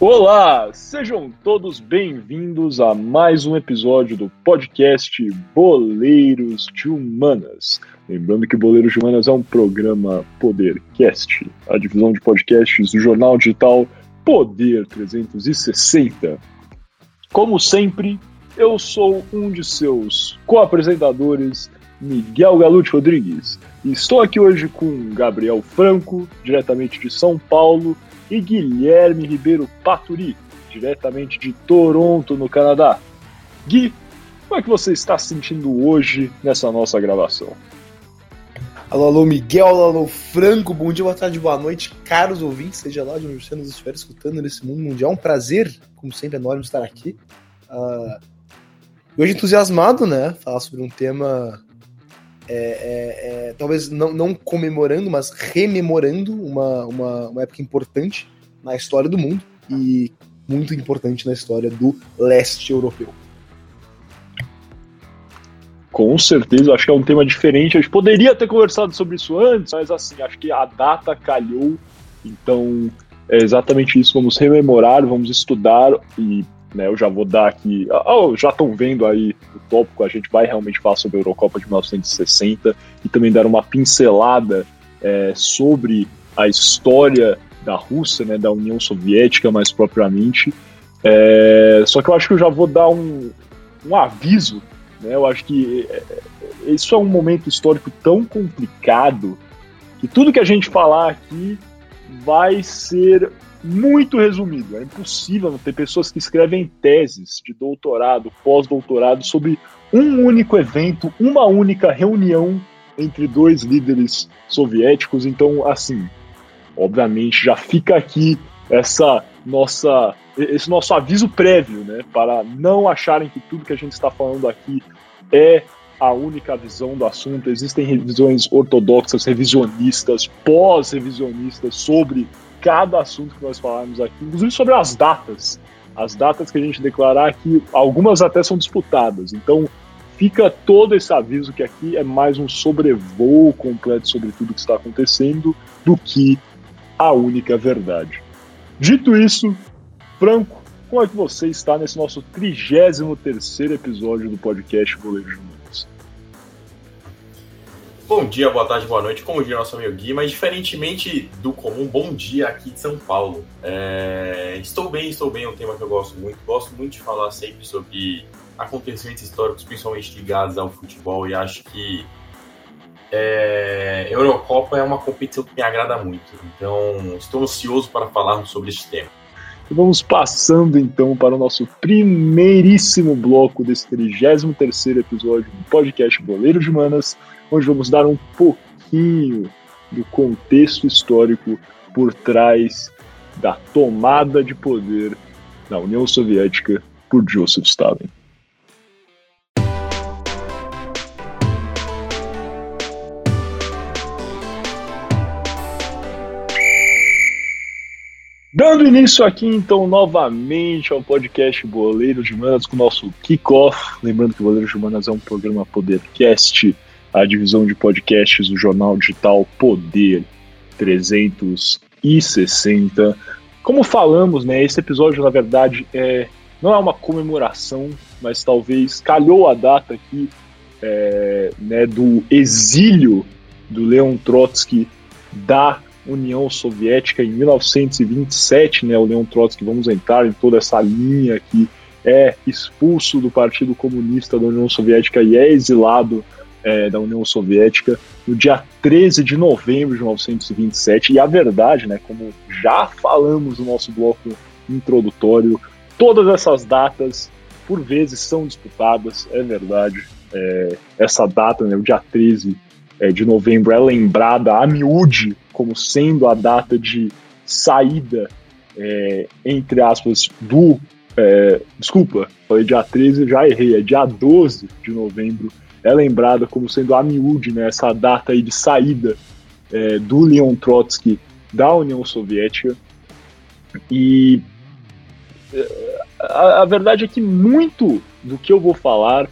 Olá, sejam todos bem-vindos a mais um episódio do podcast Boleiros de Humanas. Lembrando que Boleiros de Humanas é um programa Podercast, a divisão de podcasts do jornal digital Poder 360. Como sempre, eu sou um de seus co-apresentadores, Miguel Galute Rodrigues. Estou aqui hoje com Gabriel Franco, diretamente de São Paulo, e Guilherme Ribeiro Paturi, diretamente de Toronto, no Canadá. Gui, como é que você está se sentindo hoje nessa nossa gravação? Alô, alô, Miguel, alô, alô, Franco, bom dia, boa tarde, boa noite, caros ouvintes, seja lá de onde você nos estiver escutando nesse mundo mundial. É um prazer, como sempre, enorme estar aqui. Uh, hoje entusiasmado, né? Falar sobre um tema é, é, é, talvez não, não, comemorando, mas rememorando uma, uma, uma, época importante na história do mundo e muito importante na história do leste europeu. Com certeza, acho que é um tema diferente. A gente poderia ter conversado sobre isso antes, mas assim, acho que a data calhou, então é exatamente isso. Vamos rememorar, vamos estudar e né, eu já vou dar aqui. Oh, já estão vendo aí o tópico, a gente vai realmente falar sobre a Eurocopa de 1960 e também dar uma pincelada é, sobre a história da Rússia, né, da União Soviética mais propriamente. É, só que eu acho que eu já vou dar um, um aviso. Né, eu acho que é, isso é um momento histórico tão complicado que tudo que a gente falar aqui vai ser muito resumido. É impossível não ter pessoas que escrevem teses de doutorado, pós-doutorado sobre um único evento, uma única reunião entre dois líderes soviéticos. Então, assim, obviamente já fica aqui essa nossa esse nosso aviso prévio, né, para não acharem que tudo que a gente está falando aqui é a única visão do assunto. Existem revisões ortodoxas, revisionistas, pós-revisionistas sobre cada assunto que nós falarmos aqui, inclusive sobre as datas. As datas que a gente declarar aqui, algumas até são disputadas. Então, fica todo esse aviso que aqui é mais um sobrevoo completo sobre tudo que está acontecendo do que a única verdade. Dito isso, Franco, como é que você está nesse nosso 33 terceiro episódio do podcast Júnior? Bom dia, boa tarde, boa noite, como diria nosso amigo Gui, mas diferentemente do comum, bom dia aqui de São Paulo. É... Estou bem, estou bem, é um tema que eu gosto muito. Gosto muito de falar sempre sobre acontecimentos históricos, principalmente ligados ao futebol, e acho que é... Eurocopa é uma competição que me agrada muito. Então, estou ansioso para falarmos sobre esse tema. Vamos passando então para o nosso primeiríssimo bloco desse 33 episódio do podcast Boleiro de Manas onde vamos dar um pouquinho do contexto histórico por trás da tomada de poder da União Soviética por Joseph Stalin. Dando início aqui, então, novamente ao podcast Boleiros de Manas com o nosso kickoff. Lembrando que Boleiros de Manas é um programa Podercast a divisão de podcasts do jornal digital Poder 360. Como falamos, né, esse episódio, na verdade, é, não é uma comemoração, mas talvez calhou a data aqui é, né, do exílio do Leon Trotsky da União Soviética em 1927, né, o Leon Trotsky, vamos entrar em toda essa linha aqui, é expulso do Partido Comunista da União Soviética e é exilado é, da União Soviética no dia 13 de novembro de 1927. E a verdade, né, como já falamos no nosso bloco introdutório, todas essas datas, por vezes, são disputadas, é verdade. É, essa data, né, o dia 13 é, de novembro, é lembrada a miúde como sendo a data de saída, é, entre aspas, do. É, desculpa, falei dia 13, já errei, é dia 12 de novembro é lembrada como sendo a miúde, né, essa data aí de saída é, do Leon Trotsky da União Soviética. E é, a, a, verdade é que muito do que eu vou falar,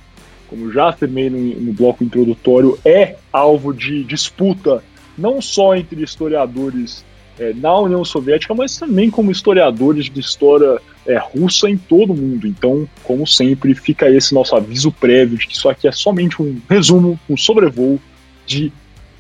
como já afirmei no, no bloco introdutório, é alvo de disputa não só entre historiadores é, na União Soviética, mas também como historiadores de história é, russa em todo o mundo. Então, como sempre, fica esse nosso aviso prévio de que isso aqui é somente um resumo, um sobrevoo de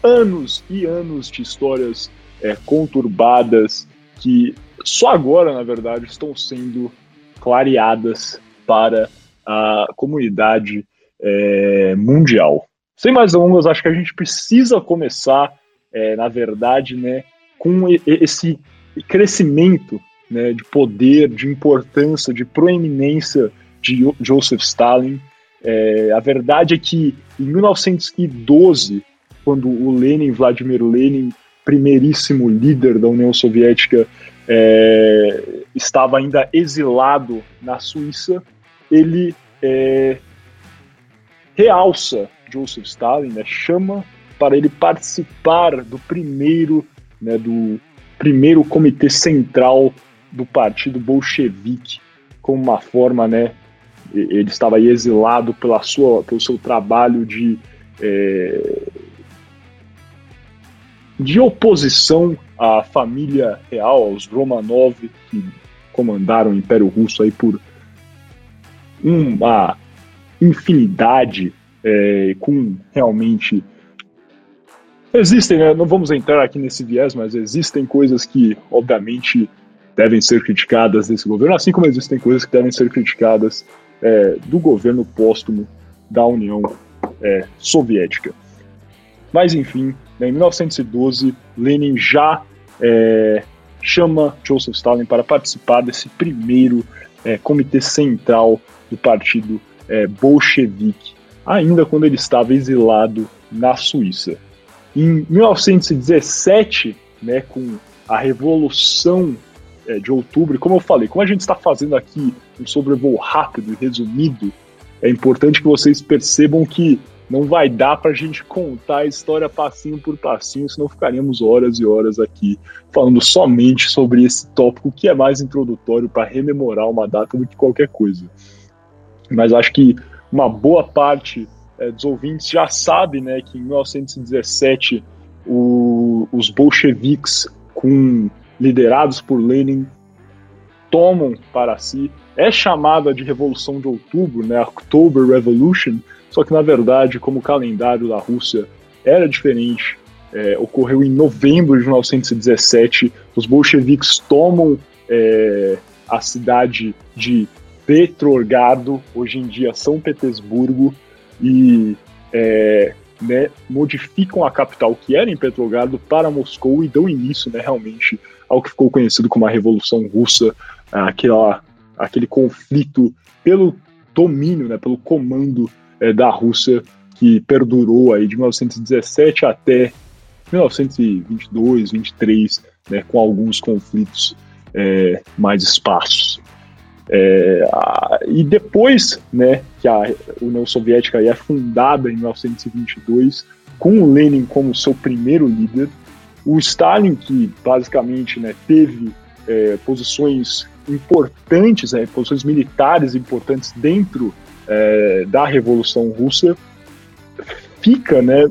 anos e anos de histórias é, conturbadas que só agora, na verdade, estão sendo clareadas para a comunidade é, mundial. Sem mais delongas, acho que a gente precisa começar, é, na verdade, né, com esse crescimento né, de poder, de importância, de proeminência de Joseph Stalin. É, a verdade é que em 1912, quando o Lenin, Vladimir Lenin, primeiríssimo líder da União Soviética, é, estava ainda exilado na Suíça, ele é, realça Joseph Stalin, né, chama para ele participar do primeiro, né, do primeiro comitê central do partido bolchevique, como uma forma, né, ele estava exilado pela sua, pelo seu trabalho de é, de oposição à família real, aos Romanov, que comandaram o Império Russo aí por uma infinidade é, com realmente existem, né, não vamos entrar aqui nesse viés, mas existem coisas que obviamente devem ser criticadas desse governo, assim como existem coisas que devem ser criticadas é, do governo póstumo da União é, Soviética. Mas enfim, né, em 1912, Lenin já é, chama Joseph Stalin para participar desse primeiro é, comitê central do partido é, bolchevique, ainda quando ele estava exilado na Suíça. Em 1917, né, com a Revolução é, de Outubro, como eu falei, como a gente está fazendo aqui um sobrevoo rápido e resumido, é importante que vocês percebam que não vai dar para a gente contar a história passinho por passinho, senão ficaríamos horas e horas aqui falando somente sobre esse tópico que é mais introdutório para rememorar uma data do que qualquer coisa. Mas acho que uma boa parte é, dos ouvintes já sabe né, que em 1917 o, os bolcheviques, com, liderados por Lenin, tomam para si, é chamada de Revolução de Outubro, né, October Revolution, só que, na verdade, como o calendário da Rússia era diferente, é, ocorreu em novembro de 1917. Os bolcheviques tomam é, a cidade de Petrogrado, hoje em dia São Petersburgo, e é, né, modificam a capital, que era em Petrogrado, para Moscou e dão início né, realmente ao que ficou conhecido como a Revolução Russa, aquela, aquele conflito pelo domínio, né, pelo comando é, da Rússia que perdurou aí de 1917 até 1922, 23, né, com alguns conflitos é, mais esparsos. É, a, e depois né, que a União Soviética é fundada em 1922, com o Lenin como seu primeiro líder, o Stalin, que basicamente né, teve é, posições importantes, né, posições militares importantes dentro é, da Revolução Russa, fica né,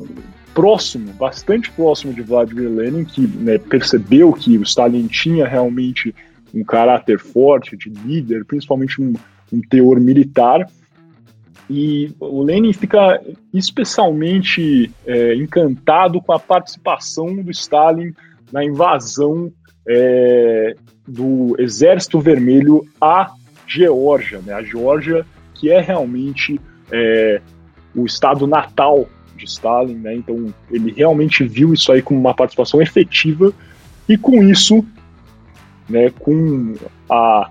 próximo, bastante próximo de Vladimir Lenin, que né, percebeu que o Stalin tinha realmente um caráter forte de líder, principalmente um, um teor militar, e o Lenin fica especialmente é, encantado com a participação do Stalin na invasão é, do Exército Vermelho à Geórgia. Né? A Geórgia que é realmente é, o estado natal de Stalin, né? Então ele realmente viu isso aí como uma participação efetiva e com isso, né, com a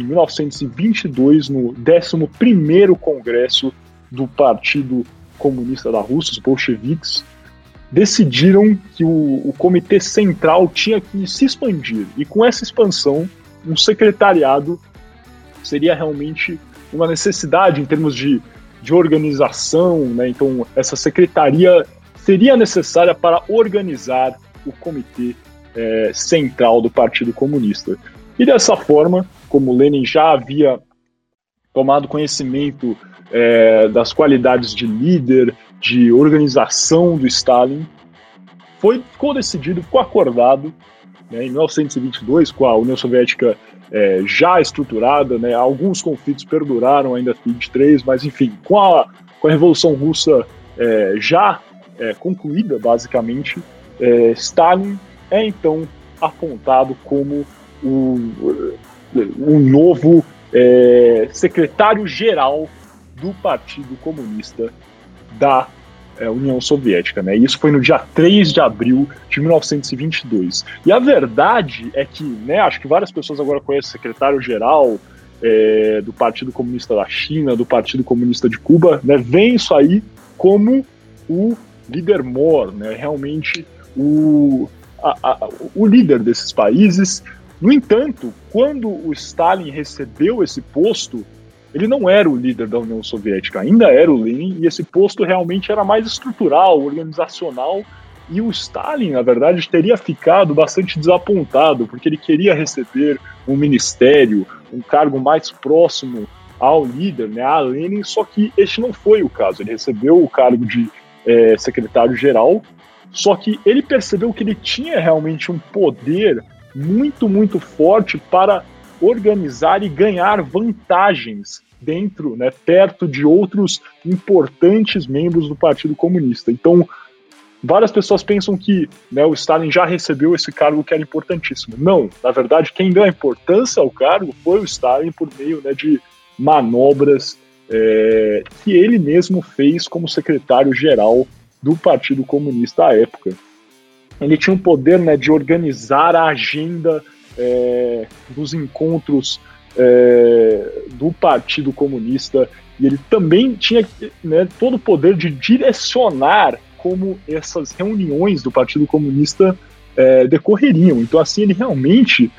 em 1922 no 11º congresso do Partido Comunista da Rússia, os bolcheviques, decidiram que o, o comitê central tinha que se expandir e com essa expansão um secretariado seria realmente uma necessidade em termos de, de organização, né? Então, essa secretaria seria necessária para organizar o comitê é, central do Partido Comunista. E dessa forma, como Lenin já havia tomado conhecimento é, das qualidades de líder, de organização do Stalin, foi, ficou decidido, ficou acordado né, em 1922, com a União Soviética é, já estruturada, né, alguns conflitos perduraram ainda em 23, mas enfim, com a, com a Revolução Russa é, já é, concluída, basicamente, é, Stalin é então apontado como o, o novo é, secretário-geral do Partido Comunista da é, União Soviética, né? Isso foi no dia 3 de abril de 1922. E a verdade é que, né, acho que várias pessoas agora conhecem o secretário-geral é, do Partido Comunista da China, do Partido Comunista de Cuba, né? Vem isso aí como o líder mor, né? Realmente o, a, a, o líder desses países. No entanto, quando o Stalin recebeu esse posto, ele não era o líder da União Soviética, ainda era o Lenin, e esse posto realmente era mais estrutural, organizacional, e o Stalin, na verdade, teria ficado bastante desapontado, porque ele queria receber um ministério, um cargo mais próximo ao líder, né, a Lenin, só que este não foi o caso. Ele recebeu o cargo de é, secretário-geral, só que ele percebeu que ele tinha realmente um poder muito, muito forte para organizar e ganhar vantagens dentro, né, perto de outros importantes membros do Partido Comunista. Então, várias pessoas pensam que né, o Stalin já recebeu esse cargo que era importantíssimo. Não, na verdade, quem deu a importância ao cargo foi o Stalin por meio né, de manobras é, que ele mesmo fez como secretário-geral do Partido Comunista à época. Ele tinha o poder né, de organizar a agenda é, dos encontros é, do Partido Comunista e ele também tinha né, todo o poder de direcionar como essas reuniões do Partido Comunista é, decorreriam. Então, assim, ele realmente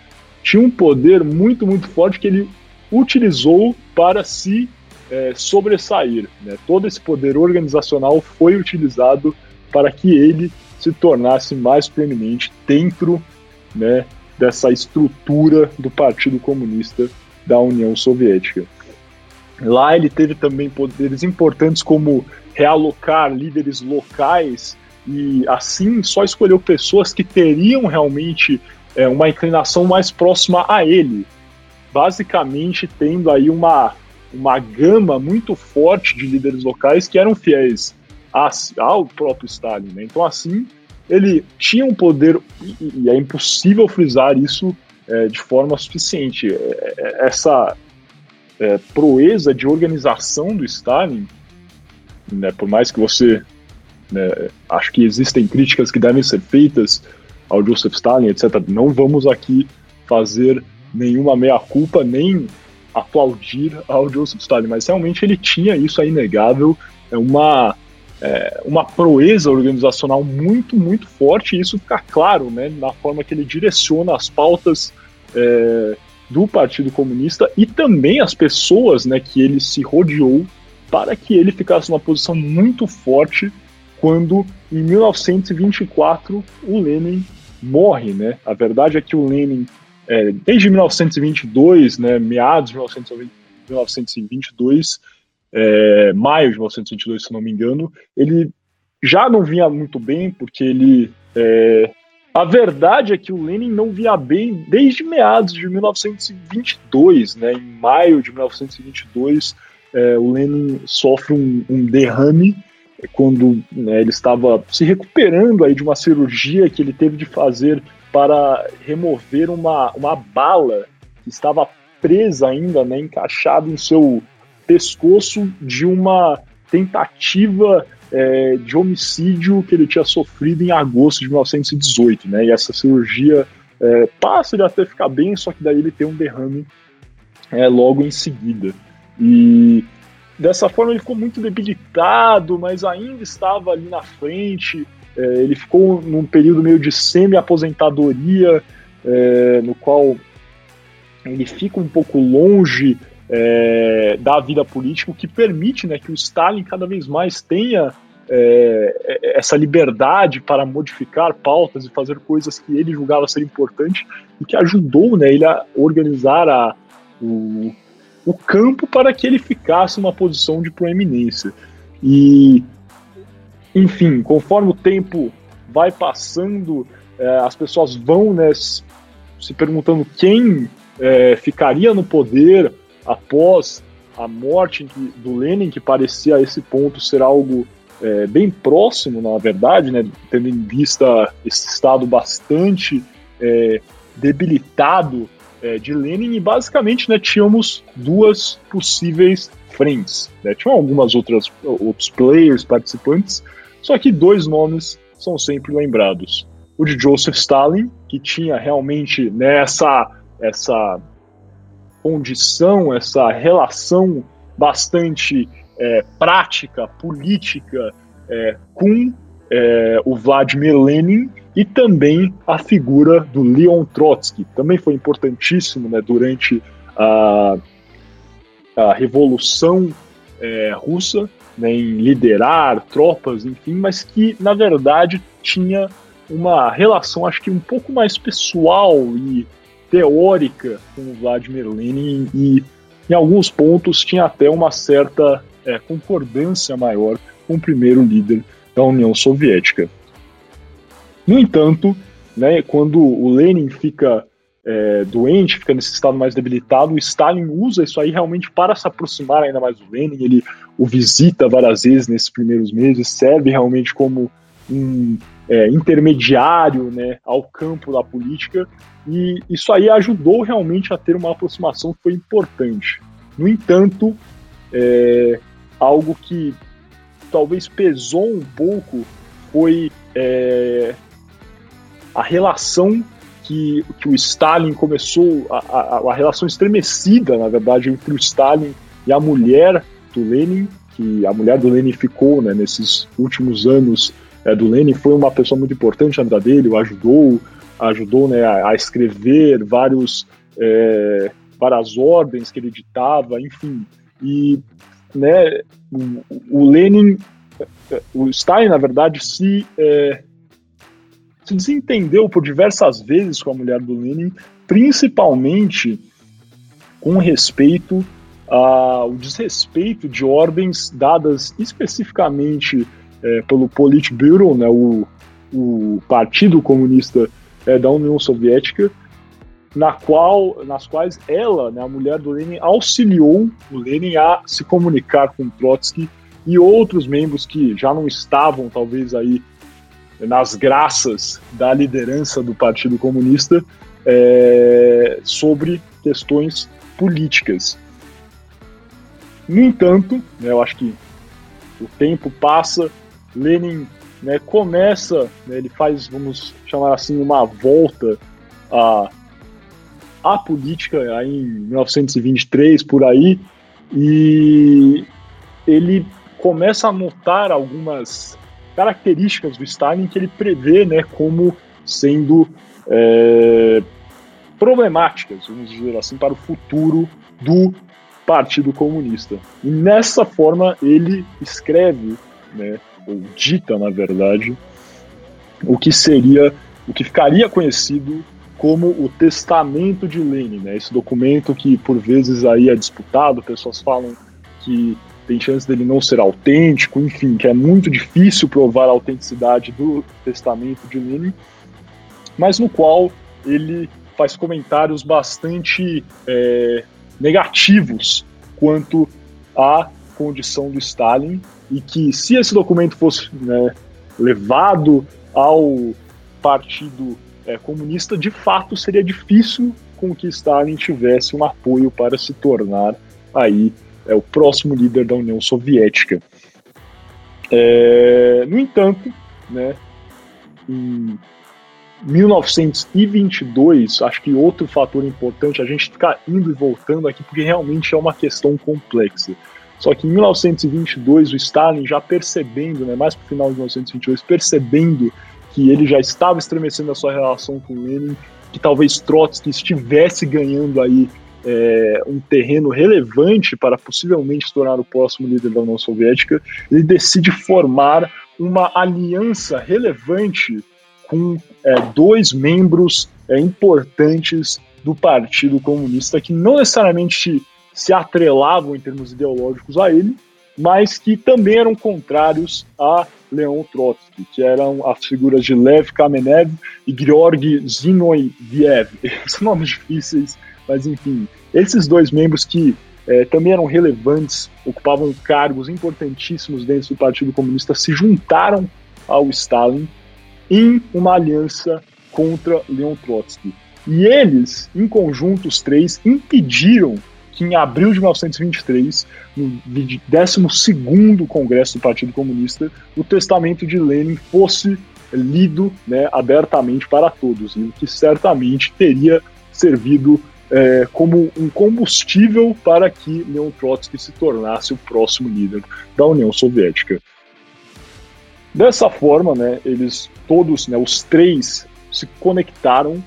tinha um poder muito, muito forte que ele utilizou para se é, sobressair. Né? Todo esse poder organizacional foi utilizado para que ele se tornasse mais proeminente dentro né, dessa estrutura do Partido Comunista da União Soviética. Lá ele teve também poderes importantes como realocar líderes locais e assim só escolheu pessoas que teriam realmente é, uma inclinação mais próxima a ele, basicamente tendo aí uma, uma gama muito forte de líderes locais que eram fiéis ao próprio Stalin. Né? Então assim ele tinha um poder e, é impossível frisar isso é, de forma suficiente. É, é, essa é, proeza de organização do Stalin, né, por mais que você né, acho que existem críticas que devem ser feitas ao Joseph Stalin, etc. Não vamos aqui fazer nenhuma meia-culpa, nem aplaudir ao Joseph Stalin, mas realmente ele tinha isso, é inegável, é uma é, uma proeza organizacional muito, muito forte, e isso fica claro né, na forma que ele direciona as pautas é, do Partido Comunista e também as pessoas né, que ele se rodeou para que ele ficasse numa posição muito forte quando, em 1924, o Lenin morre. Né? A verdade é que o Lenin, é, desde 1922, né, meados de 1922, é, maio de 1922, se não me engano, ele já não vinha muito bem, porque ele. É, a verdade é que o Lenin não vinha bem desde meados de 1922, né? Em maio de 1922, é, o Lenin sofre um, um derrame quando né, ele estava se recuperando aí de uma cirurgia que ele teve de fazer para remover uma, uma bala que estava presa ainda, né, encaixada em seu pescoço de uma tentativa é, de homicídio que ele tinha sofrido em agosto de 1918, né? E essa cirurgia é, passa ele até ficar bem, só que daí ele tem um derrame é, logo em seguida. E dessa forma ele ficou muito debilitado, mas ainda estava ali na frente. É, ele ficou num período meio de semi-aposentadoria, é, no qual ele fica um pouco longe é, da vida política, o que permite né, que o Stalin cada vez mais tenha é, é, essa liberdade para modificar pautas e fazer coisas que ele julgava ser importante e que ajudou né, ele a organizar a, o, o campo para que ele ficasse numa posição de proeminência. E, enfim, conforme o tempo vai passando, é, as pessoas vão né, se perguntando quem é, ficaria no poder após a morte do Lenin, que parecia a esse ponto ser algo é, bem próximo, na verdade, né, tendo em vista esse estado bastante é, debilitado é, de Lenin, e basicamente né, tínhamos duas possíveis frentes. Né, tinham algumas outras outros players participantes, só que dois nomes são sempre lembrados. O de Joseph Stalin, que tinha realmente nessa né, essa condição, essa relação bastante é, prática, política é, com é, o Vladimir Lenin e também a figura do Leon Trotsky. Também foi importantíssimo né, durante a, a Revolução é, Russa, né, em liderar tropas, enfim, mas que na verdade tinha uma relação, acho que um pouco mais pessoal e teórica com o Vladimir Lenin e em alguns pontos tinha até uma certa é, concordância maior com o primeiro líder da União Soviética. No entanto, né, quando o Lenin fica é, doente, fica nesse estado mais debilitado, o Stalin usa isso aí realmente para se aproximar ainda mais do Lenin. Ele o visita várias vezes nesses primeiros meses, serve realmente como um é, intermediário né, ao campo da política, e isso aí ajudou realmente a ter uma aproximação que foi importante. No entanto, é, algo que talvez pesou um pouco foi é, a relação que, que o Stalin começou, a, a, a, relação estremecida, na verdade, entre o Stalin e a mulher do Lenin, que a mulher do Lenin ficou né, nesses últimos anos é, do Lenin, foi uma pessoa muito importante na vida dele, o ajudou, ajudou né, a, a escrever vários, é, várias ordens que ele ditava, enfim. E né, o, o Lenin, o Stalin, na verdade, se, é, se desentendeu por diversas vezes com a mulher do Lenin, principalmente com respeito ao desrespeito de ordens dadas especificamente é, pelo Politburo, né, o, o Partido Comunista é, da União Soviética, na qual, nas quais ela, né, a mulher do Lenin, auxiliou o Lenin a se comunicar com Trotsky e outros membros que já não estavam, talvez, aí nas graças da liderança do Partido Comunista é, sobre questões políticas. No entanto, né, eu acho que o tempo passa, Lenin né, começa, né, ele faz, vamos chamar assim, uma volta à, à política aí em 1923, por aí, e ele começa a notar algumas características do Stalin que ele prevê né, como sendo é, problemáticas, vamos dizer assim, para o futuro do Partido Comunista. E nessa forma ele escreve né, ou dita, na verdade, o que seria, o que ficaria conhecido como o Testamento de Lenin, né? Esse documento que por vezes aí é disputado, pessoas falam que tem chance dele não ser autêntico, enfim, que é muito difícil provar a autenticidade do Testamento de Lenin, mas no qual ele faz comentários bastante é, negativos quanto à condição do Stalin e que se esse documento fosse né, levado ao Partido é, Comunista, de fato seria difícil com que Stalin tivesse um apoio para se tornar aí é, o próximo líder da União Soviética. É, no entanto, né, em 1922, acho que outro fator importante, a gente ficar indo e voltando aqui, porque realmente é uma questão complexa. Só que em 1922, o Stalin já percebendo, né, mais para o final de 1922, percebendo que ele já estava estremecendo a sua relação com Lenin, que talvez Trotsky estivesse ganhando aí é, um terreno relevante para possivelmente se tornar o próximo líder da União Soviética, ele decide formar uma aliança relevante com é, dois membros é, importantes do Partido Comunista que não necessariamente se atrelavam em termos ideológicos a ele, mas que também eram contrários à Leon Trotsky, que eram as figuras de Lev Kamenev e Georgy Zinoviev. São nomes difíceis, mas enfim, esses dois membros que é, também eram relevantes, ocupavam cargos importantíssimos dentro do Partido Comunista, se juntaram ao Stalin em uma aliança contra Leon Trotsky. E eles, em conjunto, os três, impediram que em abril de 1923, no 12º Congresso do Partido Comunista, o testamento de Lenin fosse lido né, abertamente para todos, o que certamente teria servido é, como um combustível para que Leon Trotsky se tornasse o próximo líder da União Soviética. Dessa forma, né, eles todos, né, os três, se conectaram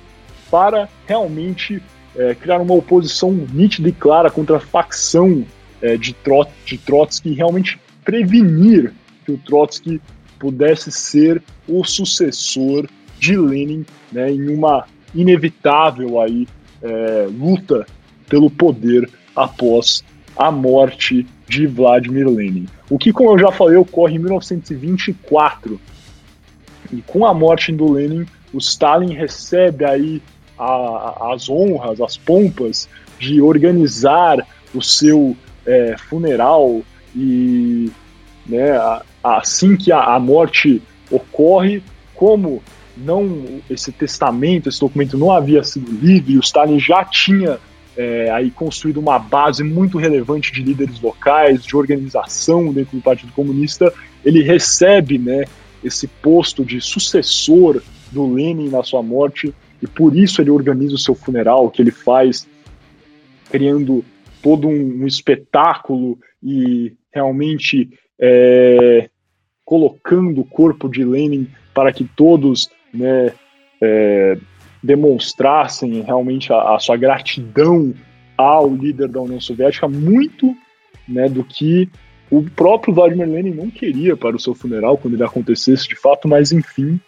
para realmente é, criar uma oposição nítida e clara contra a facção é, de, Trot, de Trotsky e realmente prevenir que o Trotsky pudesse ser o sucessor de Lenin né, em uma inevitável aí é, luta pelo poder após a morte de Vladimir Lenin. O que, como eu já falei, ocorre em 1924. E com a morte do Lenin, o Stalin recebe aí a, as honras, as pompas de organizar o seu é, funeral e né, assim que a, a morte ocorre, como não esse testamento, esse documento não havia sido lido e o Stalin já tinha é, aí construído uma base muito relevante de líderes locais, de organização dentro do Partido Comunista, ele recebe né, esse posto de sucessor do Lenin na sua morte e por isso ele organiza o seu funeral, que ele faz criando todo um, um espetáculo e realmente é, colocando o corpo de Lenin para que todos né, é, demonstrassem realmente a, a, sua gratidão ao líder da União Soviética, muito né, do que o próprio Vladimir Lenin não queria para o seu funeral quando ele acontecesse de fato, mas enfim.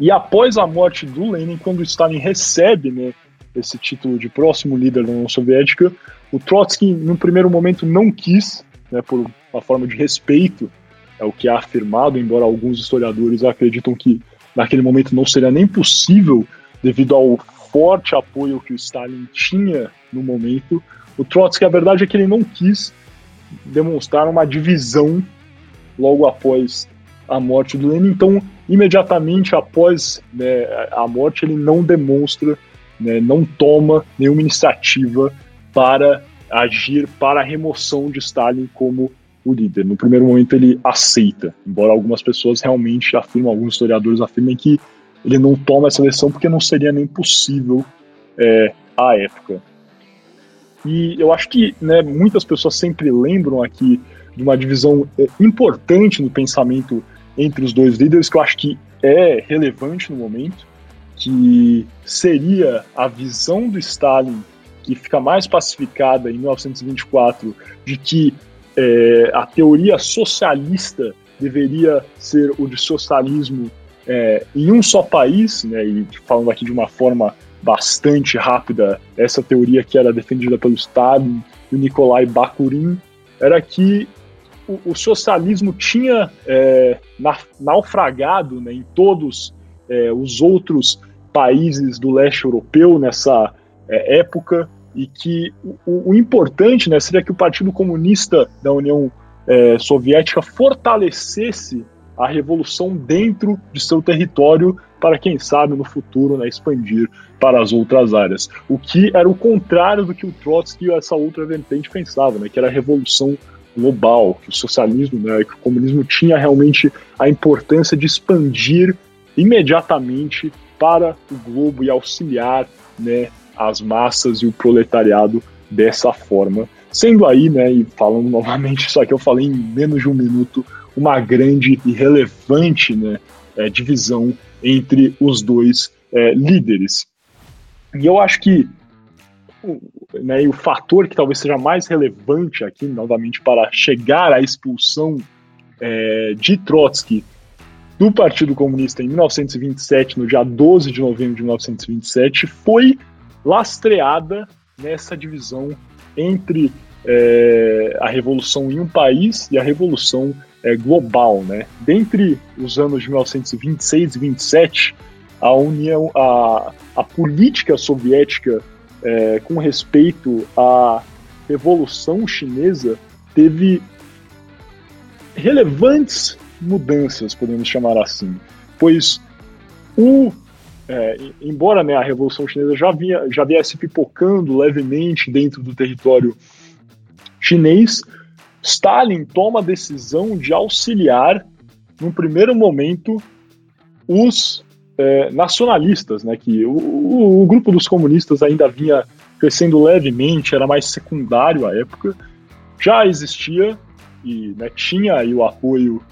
E após a morte do Lenin, quando Stalin recebe né, esse título de próximo líder da União Soviética, o Trotsky, no primeiro momento, não quis, né, por uma forma de respeito, é o que é afirmado, embora alguns historiadores acreditam que naquele momento não seria nem possível devido ao forte apoio que o Stalin tinha no momento. O Trotsky, a verdade é que ele não quis demonstrar uma divisão logo após a morte do Lenin, então imediatamente após né, a morte ele não demonstra, né, não toma nenhuma iniciativa para agir para a remoção de Stalin como o líder. No primeiro momento ele aceita, embora algumas pessoas realmente afirmam, alguns historiadores afirmem que ele não toma essa decisão porque não seria nem possível é, à época. E eu acho que né, muitas pessoas sempre lembram aqui de uma divisão é, importante no pensamento entre os dois líderes, que eu acho que é relevante no momento, que seria a visão do Stalin, que fica mais pacificada em 1924, de que é, a teoria socialista deveria ser o de socialismo é, em um só país, né, e falando aqui de uma forma bastante rápida, essa teoria que era defendida pelo Stalin e Nikolai Bakurin, era que o, socialismo tinha é, naufragado né, em todos é, os outros países do leste europeu nessa é, época, e que o, o, importante né, seria que o Partido Comunista da União é, Soviética fortalecesse a revolução dentro de seu território para quem sabe no futuro né, expandir para as outras áreas. O que era o contrário do que o Trotsky e essa outra vertente pensavam, né, que era a revolução global, que o socialismo, né, que o comunismo tinha realmente a importância de expandir imediatamente para o globo e auxiliar né, as massas e o proletariado dessa forma. Sendo aí, né, e falando novamente isso aqui, eu falei em menos de um minuto, uma grande e relevante né, é, divisão entre os dois é, líderes. E eu acho que né, o fator que talvez seja mais relevante aqui, novamente, para chegar à expulsão é, de Trotsky do Partido Comunista em 1927, no dia 12 de novembro de 1927, foi lastreada nessa divisão entre é, a revolução em um país e a revolução é, global, né? Dentre os anos de 1926 e 27, a União, a, a política soviética é, com respeito à Revolução Chinesa teve relevantes mudanças, podemos chamar assim, pois o é, embora né, a Revolução Chinesa já, vinha, já viesse pipocando levemente dentro do território chinês, Stalin toma a decisão de auxiliar, num primeiro momento, os é, nacionalistas, né, que o, o, o, grupo dos comunistas ainda vinha crescendo levemente, era mais secundário à época, já existia e né, tinha aí o apoio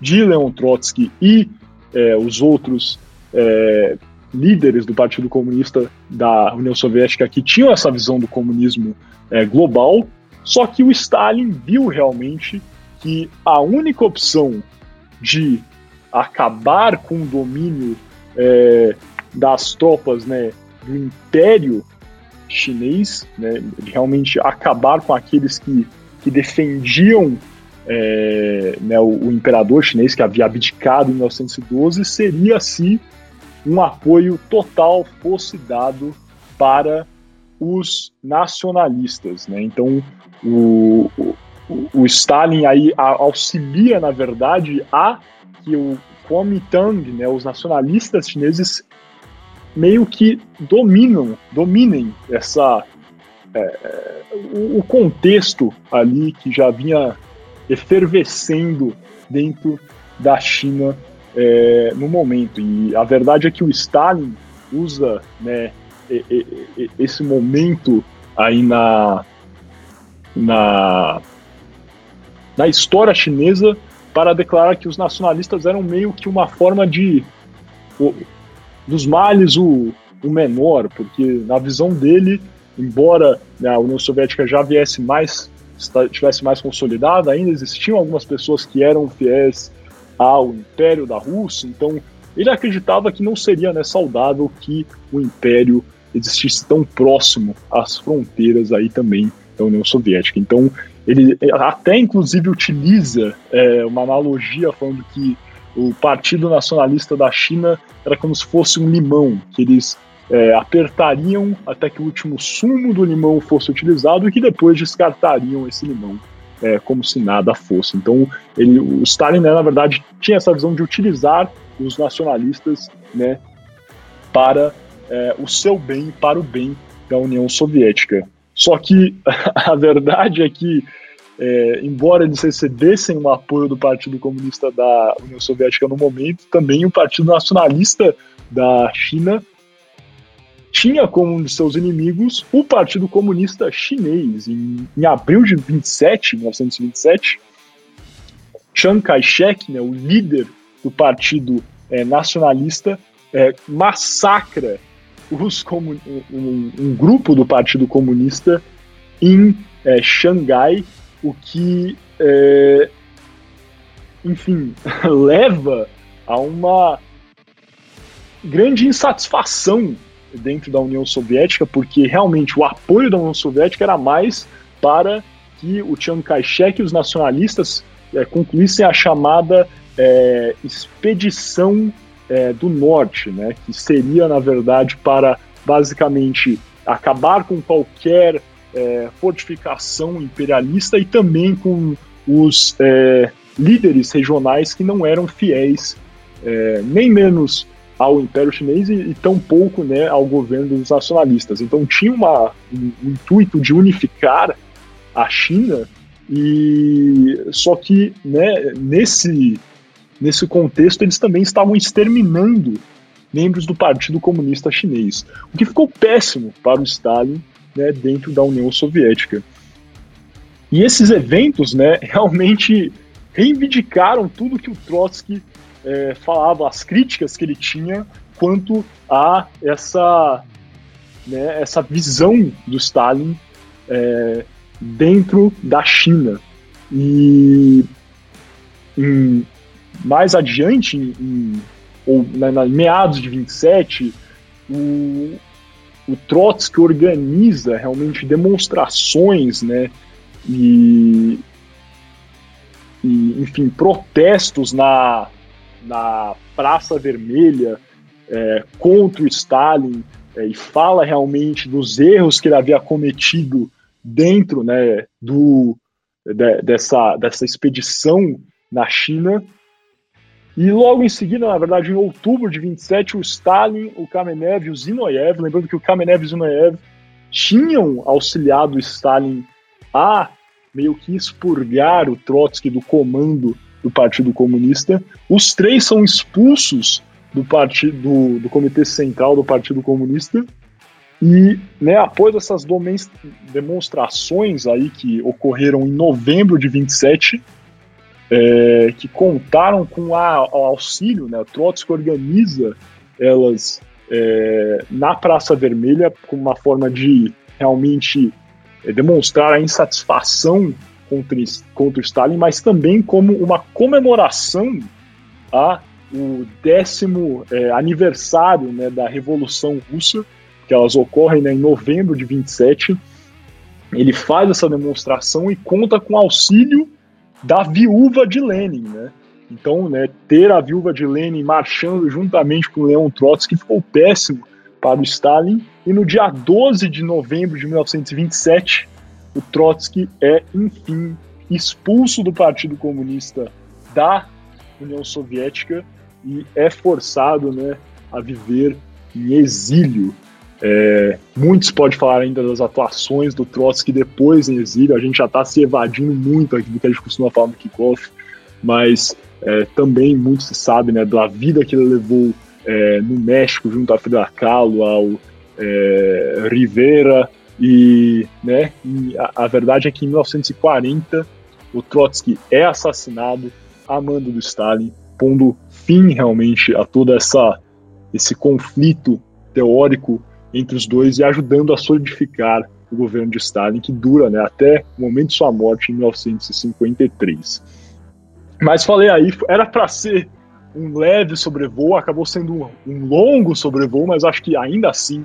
de Leon Trotsky e é, os outros é, líderes do Partido Comunista da União Soviética que tinham essa visão do comunismo é, global, só que o Stalin viu realmente que a única opção de acabar com o domínio é, das tropas né, do Império Chinês, né, de realmente acabar com aqueles que, que defendiam é, né, o, o, imperador chinês que havia abdicado em 1912, seria se um apoio total fosse dado para os nacionalistas. Né? Então, o, o, o Stalin aí auxilia, na verdade, a que o Kuomintang, né, os nacionalistas chineses, meio que dominam, dominem essa é, é o contexto ali que já vinha efervescendo dentro da China é, no momento. E a verdade é que o Stalin usa né, esse momento aí na, na, na história chinesa para declarar que os nacionalistas eram meio que uma forma de o, dos males o, o menor, porque na visão dele, embora né, a União Soviética já viesse mais tivesse mais consolidada, ainda existiam algumas pessoas que eram fiéis ao Império da Rússia, então ele acreditava que não seria né, saudável que o Império existisse tão próximo às fronteiras aí também da União Soviética. Então, ele até inclusive utiliza é, uma analogia falando que o Partido Nacionalista da China era como se fosse um limão, que eles é, apertariam até que o último sumo do limão fosse utilizado e que depois descartariam esse limão é, como se nada fosse. Então, ele, o Stalin, né, na verdade, tinha essa visão de utilizar os nacionalistas né, para é, o seu bem, para o bem da União Soviética. Só que a verdade é que, é, embora eles recebessem o apoio do Partido Comunista da União Soviética no momento, também o Partido Nacionalista da China tinha como um de seus inimigos o Partido Comunista Chinês. Em, em abril de 27, 1927, Chiang Kai-shek, né, o líder do Partido é, Nacionalista, é, massacra os um, um, grupo do Partido Comunista em é, Xangai, o que, é, enfim, leva a uma grande insatisfação dentro da União Soviética, porque realmente o apoio da União Soviética era mais para que o Chiang Kai-shek e os nacionalistas é, concluíssem a chamada é, expedição é, do norte, né, que seria, na verdade, para basicamente acabar com qualquer é, fortificação imperialista e também com os é, líderes regionais que não eram fiéis, é, nem menos ao Império Chinês e, e tampouco né, ao governo dos nacionalistas. Então tinha uma, um, um intuito de unificar a China e só que né, nesse nesse contexto eles também estavam exterminando membros do Partido Comunista Chinês, o que ficou péssimo para o Stalin né, dentro da União Soviética. E esses eventos né, realmente reivindicaram tudo que o Trotsky é, falava, as críticas que ele tinha quanto a essa, né, essa visão do Stalin é, dentro da China. E em, mais adiante, em, ou na, na, meados de 27, o, o Trotsky organiza realmente demonstrações, né, e e enfim, protestos na, na Praça Vermelha é, contra o Stalin é, e fala realmente dos erros que ele havia cometido dentro né, do, de, dessa, dessa expedição na China. E logo em seguida, na verdade, em outubro de 27, o Stalin, o Kamenev e o Zinoyev, lembrando que o Kamenev e o Zinoyev tinham auxiliado o Stalin a meio que expurgar o Trotsky do comando do Partido Comunista. Os três são expulsos do partido do, Comitê Central do Partido Comunista e, né, após essas demonstrações aí que ocorreram em novembro de 27, é, que contaram com a, o auxílio, né, o Trotsky organiza elas é, na Praça Vermelha como uma forma de realmente é, demonstrar a insatisfação contra, contra o Stalin, mas também como uma comemoração a o décimo é, aniversário né, da Revolução Russa, que elas ocorrem né, em novembro de 27. Ele faz essa demonstração e conta com auxílio da viúva de Lenin, né? Então, né, ter a viúva de Lenin marchando juntamente com Leon Trotsky ficou péssimo para o Stalin. E no dia 12 de novembro de 1927, o Trotsky é, enfim, expulso do Partido Comunista da União Soviética e é forçado né, a viver em exílio. É, muitos podem falar ainda das atuações do Trotsky depois em exílio, a gente já está se evadindo muito aqui do que a gente costuma falar no kickoff, mas é, também muito se sabe né, da vida que ele levou é, no México junto a Frida Kahlo, ao é, Rivera, e, né, e a, a verdade é que em 1940 o Trotsky é assassinado a mando do Stalin, pondo fim realmente a toda essa esse conflito teórico entre os dois e ajudando a solidificar o governo de Stalin, que dura né, até o momento de sua morte em 1953. Mas falei aí, era para ser um leve sobrevoo, acabou sendo um longo sobrevoo, mas acho que ainda assim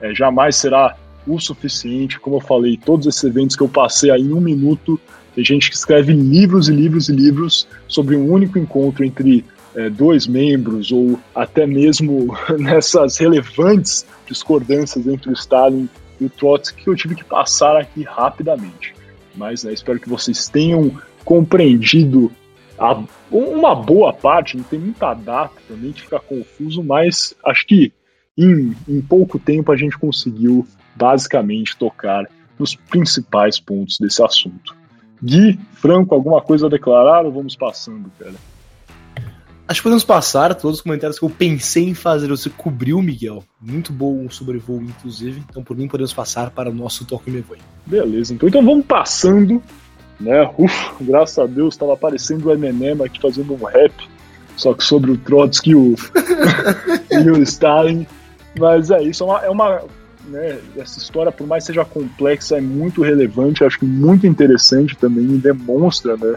é, jamais será o suficiente. Como eu falei, todos esses eventos que eu passei aí em um minuto, tem gente que escreve livros e livros e livros sobre um único encontro entre é, dois membros, ou até mesmo nessas relevantes discordâncias entre o Stalin e o Trotsky, que eu tive que passar aqui rapidamente. Mas né, espero que vocês tenham compreendido a, uma boa parte, não tem muita data também, que fica confuso, mas acho que em, em pouco tempo a gente conseguiu basicamente tocar nos principais pontos desse assunto. Gui, Franco, alguma coisa a declarar ou vamos passando, cara? Acho que podemos passar todos os comentários que eu pensei em fazer. Você cobriu, Miguel. Muito bom o sobrevoo, inclusive. Então, por mim, podemos passar para o nosso Toque Me Voe. Beleza, então, então vamos passando. Né? Uf, graças a Deus, estava aparecendo o Eminem aqui fazendo um rap. Só que sobre o Trotsky e o, e o Stalin. Mas é isso, é uma, é uma né, essa história, por mais que seja complexa, é muito relevante, acho que muito interessante também, e demonstra, né,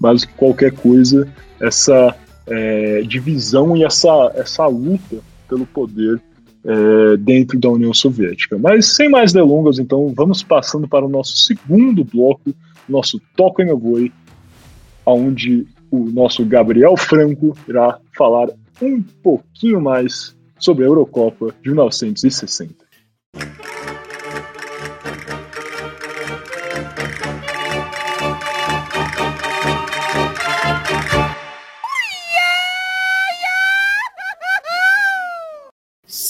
mais que qualquer coisa, essa é, divisão e essa, essa luta pelo poder é, dentro da União Soviética. Mas sem mais delongas, então vamos passando para o nosso segundo bloco, nosso em Meu Boi, onde o nosso Gabriel Franco irá falar um pouquinho mais sobre a Eurocopa de 1960.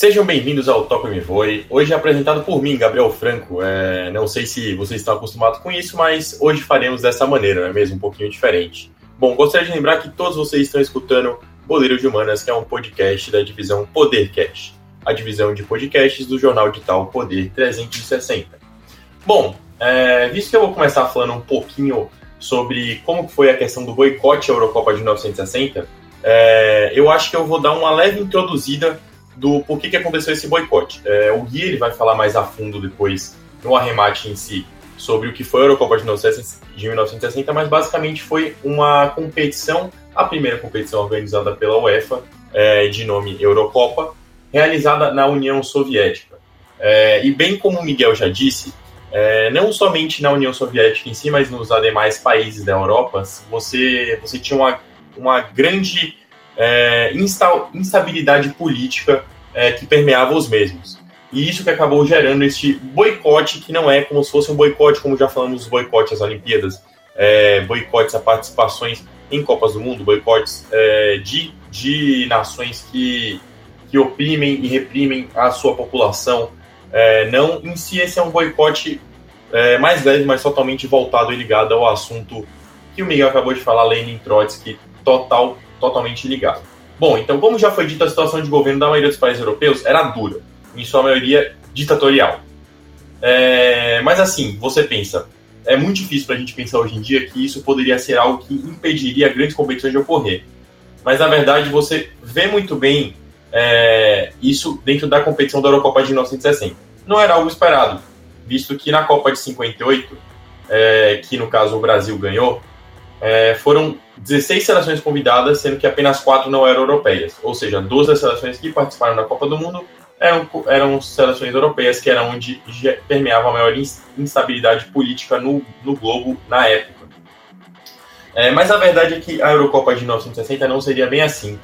Sejam bem-vindos ao Toco Me Voe. Hoje é apresentado por mim, Gabriel Franco. É, não sei se vocês estão acostumados com isso, mas hoje faremos dessa maneira, não é mesmo? Um pouquinho diferente. Bom, gostaria de lembrar que todos vocês estão escutando Boleiro de Humanas, que é um podcast da divisão Podercast, a divisão de podcasts do jornal digital Poder 360. Bom, é, visto que eu vou começar falando um pouquinho sobre como foi a questão do boicote à Eurocopa de 1960, é, eu acho que eu vou dar uma leve introduzida do porquê que aconteceu esse boicote. É, o Gui ele vai falar mais a fundo depois no arremate em si sobre o que foi a Eurocopa de 1960, mas basicamente foi uma competição, a primeira competição organizada pela UEFA, é, de nome Eurocopa, realizada na União Soviética. É, e bem como o Miguel já disse, é, não somente na União Soviética em si, mas nos demais países da Europa, você, você tinha uma, uma grande é, insta, instabilidade política é, que permeava os mesmos. E isso que acabou gerando este boicote, que não é como se fosse um boicote, como já falamos boicotes às Olimpíadas, é, boicotes a participações em Copas do Mundo, boicotes é, de, de nações que, que oprimem e reprimem a sua população. É, não em si, esse é um boicote é, mais leve, mas totalmente voltado e ligado ao assunto que o Miguel acabou de falar, Lenin Trotsky, total, totalmente ligado. Bom, então, como já foi dito, a situação de governo da maioria dos países europeus era dura, em sua maioria ditatorial. É, mas assim, você pensa, é muito difícil para a gente pensar hoje em dia que isso poderia ser algo que impediria grandes competições de ocorrer. Mas na verdade você vê muito bem é, isso dentro da competição da Eurocopa de 1960. Não era algo esperado, visto que na Copa de 58, é, que no caso o Brasil ganhou, é, foram 16 seleções convidadas, sendo que apenas 4 não eram europeias. Ou seja, 12 das seleções que participaram da Copa do Mundo eram, eram seleções europeias, que era onde permeava a maior instabilidade política no, no globo na época. É, mas a verdade é que a Eurocopa de 1960 não seria bem assim.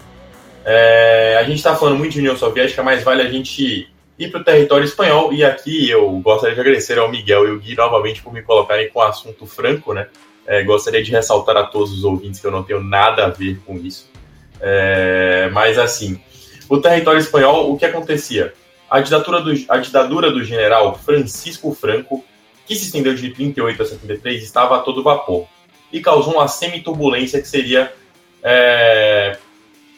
É, a gente está falando muito de União Soviética, mas vale a gente ir para o território espanhol. E aqui eu gostaria de agradecer ao Miguel e ao Gui novamente por me colocarem com o assunto franco, né? É, gostaria de ressaltar a todos os ouvintes que eu não tenho nada a ver com isso. É, mas assim, o território espanhol, o que acontecia? A ditadura do, a ditadura do general Francisco Franco, que se estendeu de 38 a 73, estava a todo vapor e causou uma semi-turbulência que seria é,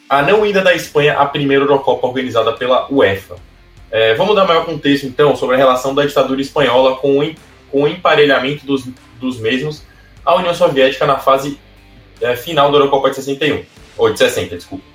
a não ida da Espanha à primeira Eurocopa organizada pela UEFA. É, vamos dar maior contexto, então, sobre a relação da ditadura espanhola com o, com o emparelhamento dos, dos mesmos à União Soviética na fase é, final da Eurocopa de 61, ou de 60, desculpa.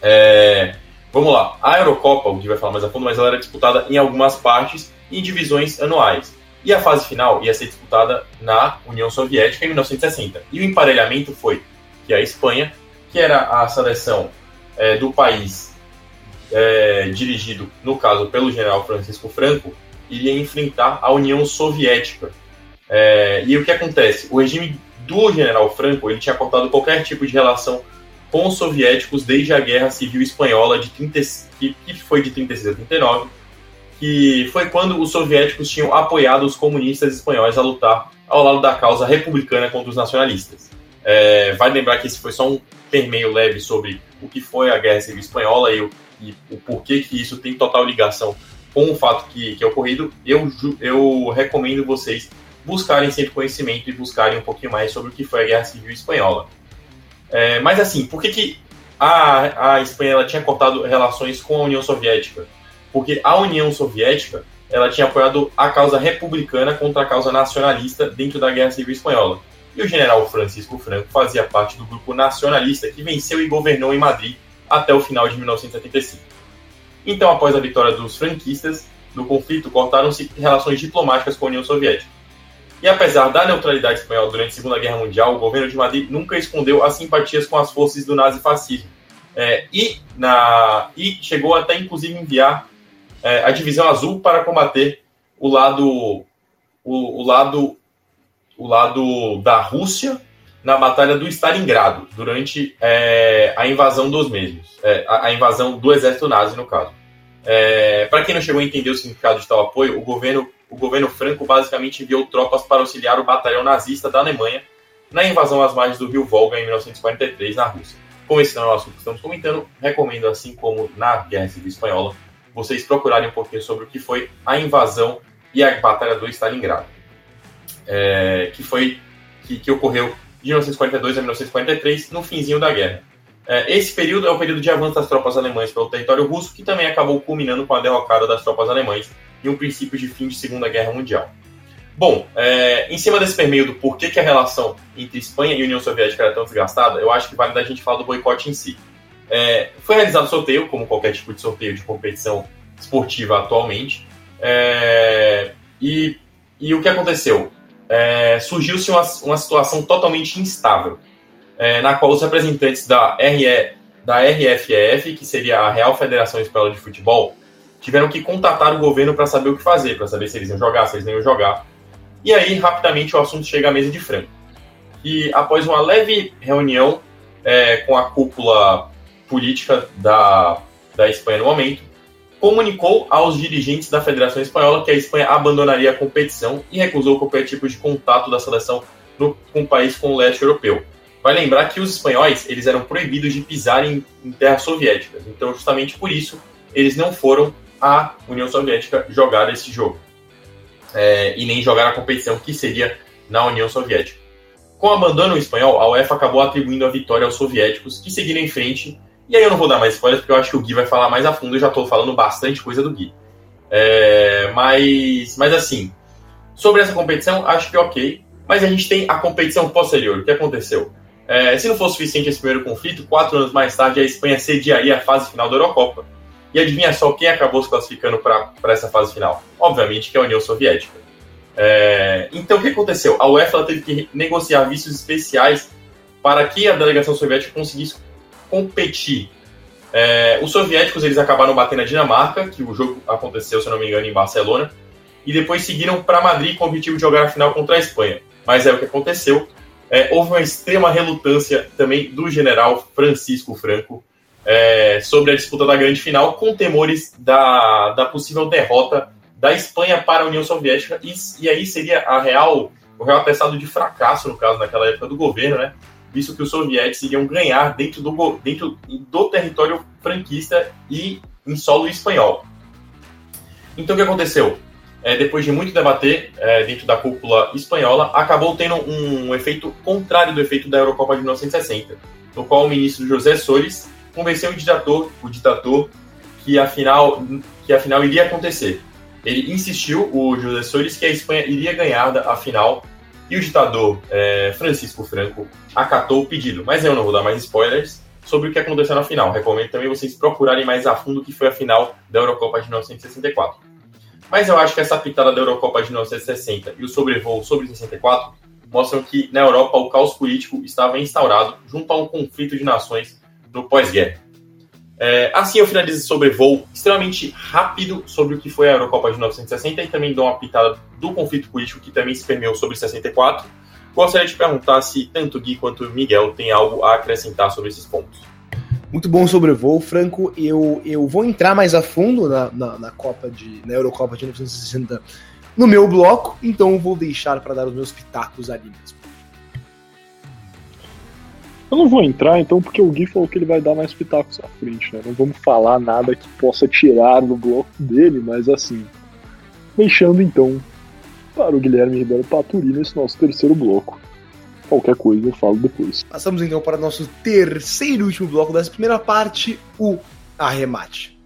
É, vamos lá. A Eurocopa, o Gui vai falar mais a fundo, mas ela era disputada em algumas partes em divisões anuais. E a fase final ia ser disputada na União Soviética em 1960. E o emparelhamento foi que a Espanha, que era a seleção é, do país é, dirigido, no caso, pelo general Francisco Franco, iria enfrentar a União Soviética. É, e o que acontece? O regime do general Franco ele tinha cortado qualquer tipo de relação com os soviéticos desde a Guerra Civil Espanhola, de 30, que, que foi de 36 a 39, que foi quando os soviéticos tinham apoiado os comunistas espanhóis a lutar ao lado da causa republicana contra os nacionalistas. É, vai lembrar que esse foi só um permeio leve sobre o que foi a Guerra Civil Espanhola e o, e o porquê que isso tem total ligação com o fato que, que é ocorrido. Eu, eu recomendo vocês buscarem sempre conhecimento e buscarem um pouquinho mais sobre o que foi a Guerra Civil Espanhola. É, mas assim, por que, que a, a Espanha ela tinha cortado relações com a União Soviética? Porque a União Soviética ela tinha apoiado a causa republicana contra a causa nacionalista dentro da Guerra Civil Espanhola. E o general Francisco Franco fazia parte do grupo nacionalista que venceu e governou em Madrid até o final de 1975. Então, após a vitória dos franquistas no conflito, cortaram-se relações diplomáticas com a União Soviética. E apesar da neutralidade espanhola durante a Segunda Guerra Mundial, o governo de Madrid nunca escondeu as simpatias com as forças do nazifascismo. É, e, na, e chegou até inclusive enviar é, a divisão azul para combater o lado o, o, lado o lado da Rússia na batalha do Stalingrado durante é, a invasão dos mesmos é, a, a, invasão do exército nazi no caso é, para quem não chegou a entender o significado de tal apoio o governo o governo franco basicamente enviou tropas para auxiliar o batalhão nazista da Alemanha na invasão às margens do rio Volga em 1943 na Rússia. Como esse não é o assunto que estamos comentando, recomendo, assim como na Guerra Civil Espanhola, vocês procurarem um pouquinho sobre o que foi a invasão e a batalha do Stalingrado, é, que foi que, que, ocorreu de 1942 a 1943, no finzinho da guerra. É, esse período é o período de avanço das tropas alemãs pelo território russo, que também acabou culminando com a derrocada das tropas alemãs e um princípio de fim de Segunda Guerra Mundial. Bom, é, em cima desse permeio do porquê que a relação entre Espanha e União Soviética era tão desgastada, eu acho que vale da gente falar do boicote em si. É, foi realizado sorteio, como qualquer tipo de sorteio de competição esportiva atualmente, é, e, e o que aconteceu? É, surgiu-se uma, uma situação totalmente instável, é, na qual os representantes da, RE, da RFEF, que seria a Real Federação Espanhola de Futebol, tiveram que contatar o governo para saber o que fazer, para saber se eles iam jogar, se eles não iam jogar. E aí, rapidamente, o assunto chega à mesa de Franco. E após uma leve reunião é, com a cúpula política da, da Espanha no momento, comunicou aos dirigentes da Federação Espanhola que a Espanha abandonaria a competição e recusou qualquer tipo de contato da seleção no, com o país com o leste europeu. Vai lembrar que os espanhóis eles eram proibidos de pisar em, em terras soviéticas, então justamente por isso eles não foram à União Soviética jogar esse jogo é, e nem jogar a competição que seria na União Soviética. Com o abandono espanhol, a UEFA acabou atribuindo a vitória aos soviéticos, que seguiram em frente. E aí eu não vou dar mais spoilers, porque eu acho que o Gui vai falar mais a fundo, eu já estou falando bastante coisa do Gui. É, mas, mas assim, sobre essa competição, acho que ok. Mas a gente tem a competição posterior. O que aconteceu? É, se não fosse suficiente esse primeiro conflito, quatro anos mais tarde a Espanha sediaria a fase final da Eurocopa. E adivinha só quem acabou se classificando para essa fase final? Obviamente que é a União Soviética. É, então o que aconteceu? A UEFA teve que negociar vistos especiais para que a delegação soviética conseguisse competir. É, os soviéticos eles acabaram batendo a Dinamarca, que o jogo aconteceu, se não me engano, em Barcelona, e depois seguiram para Madrid com o objetivo de jogar a final contra a Espanha. Mas é o que aconteceu. É, houve uma extrema relutância também do general Francisco Franco é, sobre a disputa da grande final, com temores da, da possível derrota da Espanha para a União Soviética, e, e aí seria a real, o real atestado de fracasso, no caso, naquela época do governo, né? Visto que os soviéticos iriam ganhar dentro do, dentro do território franquista e em solo espanhol. Então o que aconteceu? É, depois de muito debater é, dentro da cúpula espanhola, acabou tendo um, um efeito contrário do efeito da Eurocopa de 1960, no qual o ministro José Soares convenceu o ditador, o ditador que afinal que afinal iria acontecer. Ele insistiu, o José Soares, que a Espanha iria ganhar a final e o ditador é, Francisco Franco acatou o pedido. Mas eu não vou dar mais spoilers sobre o que aconteceu na final. Recomendo também vocês procurarem mais a fundo o que foi a final da Eurocopa de 1964. Mas eu acho que essa pitada da Eurocopa de 1960 e o sobrevoo sobre 64 mostram que na Europa o caos político estava instaurado junto a um conflito de nações do pós-guerra. É, assim eu finalizo sobre voo extremamente rápido sobre o que foi a Eurocopa de 1960 e também dou uma pitada do conflito político que também se permeou sobre 64. Gostaria de perguntar se tanto Gui quanto Miguel tem algo a acrescentar sobre esses pontos. Muito bom sobrevoo, Franco. Eu, eu vou entrar mais a fundo na, na, na Copa de, na Eurocopa de 1960 no meu bloco, então vou deixar para dar os meus pitacos ali mesmo. Eu não vou entrar, então, porque o Gui falou que ele vai dar mais pitacos à frente, né? Não vamos falar nada que possa tirar do bloco dele, mas assim. Deixando então para o Guilherme Ribeiro Paturi nesse nosso terceiro bloco. Qualquer coisa eu falo depois. Passamos então para o nosso terceiro e último bloco dessa primeira parte, o arremate.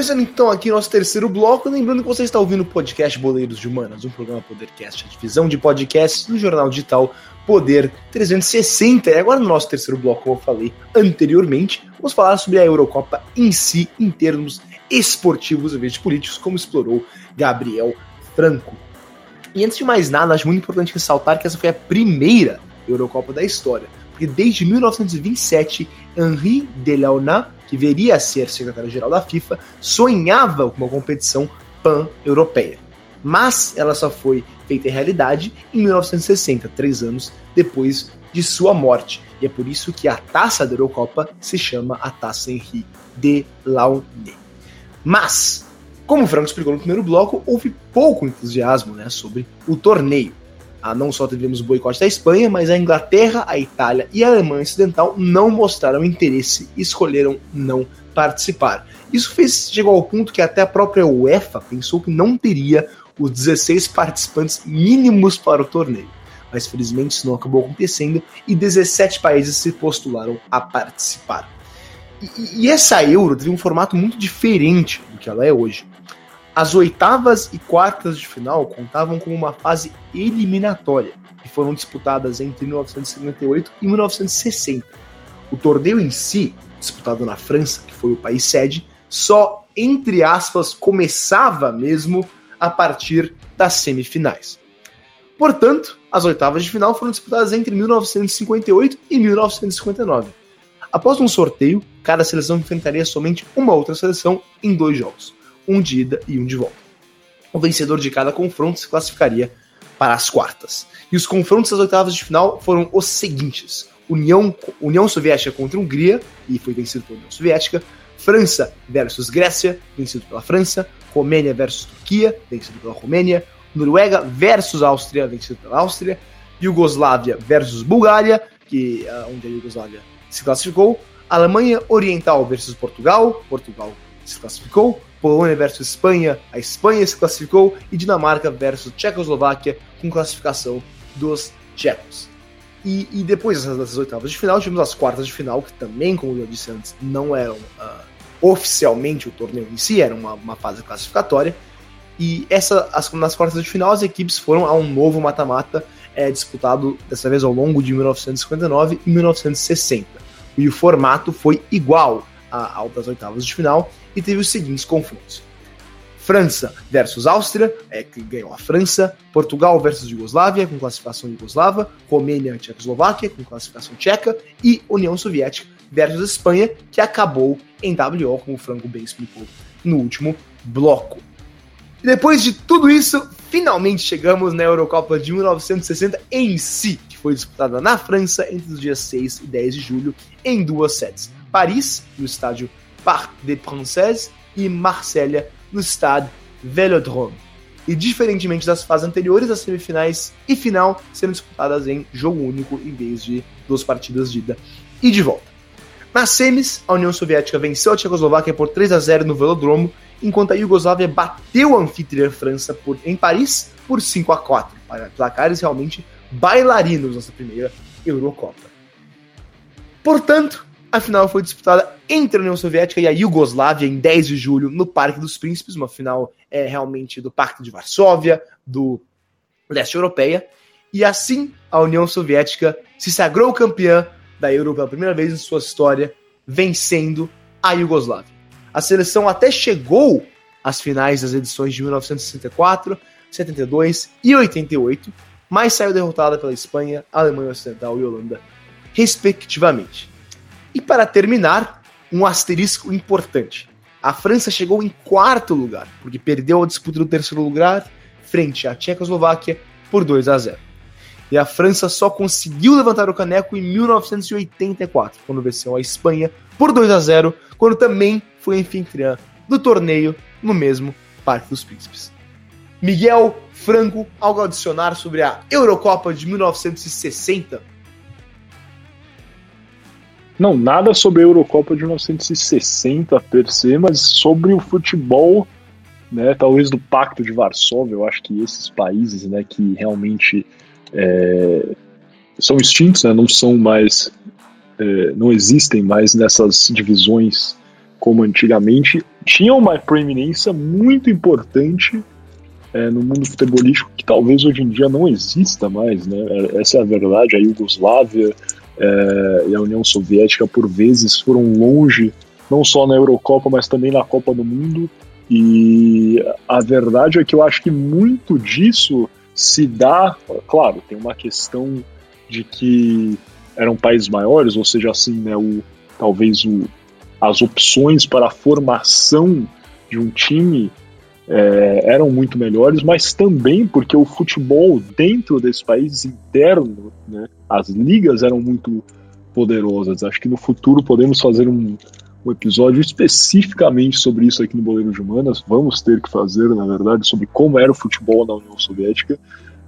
Começando então aqui nosso terceiro bloco, lembrando que você está ouvindo o podcast Boleiros de Humanas, um programa Podercast, a divisão de podcasts do jornal digital Poder 360. E agora no nosso terceiro bloco, como eu falei anteriormente, vamos falar sobre a Eurocopa em si, em termos esportivos, em vez de políticos, como explorou Gabriel Franco. E antes de mais nada, acho muito importante ressaltar que essa foi a primeira Eurocopa da história, porque desde 1927, Henri Delaunay que viria a ser secretário-geral da FIFA, sonhava com uma competição pan-europeia. Mas ela só foi feita em realidade em 1960, três anos depois de sua morte. E é por isso que a taça da Eurocopa se chama a Taça Henri de Launay. Mas, como o Franco explicou no primeiro bloco, houve pouco entusiasmo né, sobre o torneio. Ah, não só tivemos boicote da Espanha, mas a Inglaterra, a Itália e a Alemanha Ocidental não mostraram interesse e escolheram não participar. Isso fez chegou ao ponto que até a própria UEFA pensou que não teria os 16 participantes mínimos para o torneio. Mas felizmente isso não acabou acontecendo e 17 países se postularam a participar. E, e essa Euro teve um formato muito diferente do que ela é hoje. As oitavas e quartas de final contavam com uma fase eliminatória, que foram disputadas entre 1958 e 1960. O torneio em si, disputado na França, que foi o país sede, só entre aspas, começava mesmo a partir das semifinais. Portanto, as oitavas de final foram disputadas entre 1958 e 1959. Após um sorteio, cada seleção enfrentaria somente uma outra seleção em dois jogos, um de ida e um de volta. O vencedor de cada confronto se classificaria para as quartas. E os confrontos das oitavas de final foram os seguintes: União, União Soviética contra Hungria, e foi vencido pela União Soviética, França versus Grécia, vencido pela França, Romênia versus Turquia, vencido pela Romênia, Noruega versus Áustria, vencido pela Áustria, Iugoslávia versus Bulgária, que uh, onde a Iugoslávia se classificou, Alemanha Oriental versus Portugal, Portugal se classificou, Polônia versus Espanha, a Espanha se classificou e Dinamarca versus Tchecoslováquia com classificação dos tchecos. E, e depois dessas oitavas de final, tivemos as quartas de final, que também, como eu disse antes, não eram uh, oficialmente o torneio em si, era uma, uma fase classificatória. E essa, as, nas quartas de final, as equipes foram a um novo mata-mata é, disputado dessa vez ao longo de 1959 e 1960. E o formato foi igual ao das oitavas de final e teve os seguintes confrontos. França versus Áustria, é, que ganhou a França, Portugal versus Yugoslávia, com classificação yugoslava, Romênia e Tchecoslováquia, com classificação tcheca, e União Soviética versus Espanha, que acabou em WO, como o Franco bem explicou no último bloco. E depois de tudo isso, finalmente chegamos na Eurocopa de 1960 em si, que foi disputada na França entre os dias 6 e 10 de julho, em duas sedes. Paris, no estádio Parc des Princes, e Marsella, no estádio Velodrome. E diferentemente das fases anteriores, as semifinais e final serão disputadas em jogo único em vez de duas partidas de ida e de volta. Nas semis, a União Soviética venceu a Tchecoslováquia por 3 a 0 no Velodromo, enquanto a Iugoslávia bateu a anfitriã França por, em Paris por 5 a 4. Placares realmente bailarinos nessa primeira Eurocopa. Portanto, a final foi disputada entre a União Soviética e a Iugoslávia em 10 de julho, no Parque dos Príncipes, uma final é, realmente do Pacto de Varsóvia, do leste europeia. E assim, a União Soviética se sagrou campeã da Euro pela primeira vez em sua história, vencendo a Iugoslávia. A seleção até chegou às finais das edições de 1964, 72 e 88, mas saiu derrotada pela Espanha, Alemanha Ocidental e Holanda, respectivamente. E para terminar, um asterisco importante. A França chegou em quarto lugar, porque perdeu a disputa do terceiro lugar frente à Tchecoslováquia por 2 a 0. E a França só conseguiu levantar o caneco em 1984, quando venceu a Espanha por 2 a 0, quando também foi anfitriã do torneio no mesmo Parque dos Príncipes. Miguel Franco, algo adicionar sobre a Eurocopa de 1960? Não, nada sobre a Eurocopa de 1960 per se, mas sobre o futebol, né, talvez do Pacto de Varsóvia, eu acho que esses países, né, que realmente é, são extintos, né, não são mais, é, não existem mais nessas divisões como antigamente, tinham uma preeminência muito importante é, no mundo futebolístico que talvez hoje em dia não exista mais, né, essa é a verdade, a Iugoslávia, é, e a União Soviética, por vezes, foram longe, não só na Eurocopa, mas também na Copa do Mundo. E a verdade é que eu acho que muito disso se dá, claro, tem uma questão de que eram países maiores, ou seja, assim, né, o, talvez o, as opções para a formação de um time é, eram muito melhores, mas também porque o futebol dentro desse país interno, né, as ligas eram muito poderosas. Acho que no futuro podemos fazer um, um episódio especificamente sobre isso aqui no Boleiro de Humanas. Vamos ter que fazer, na verdade, sobre como era o futebol na União Soviética.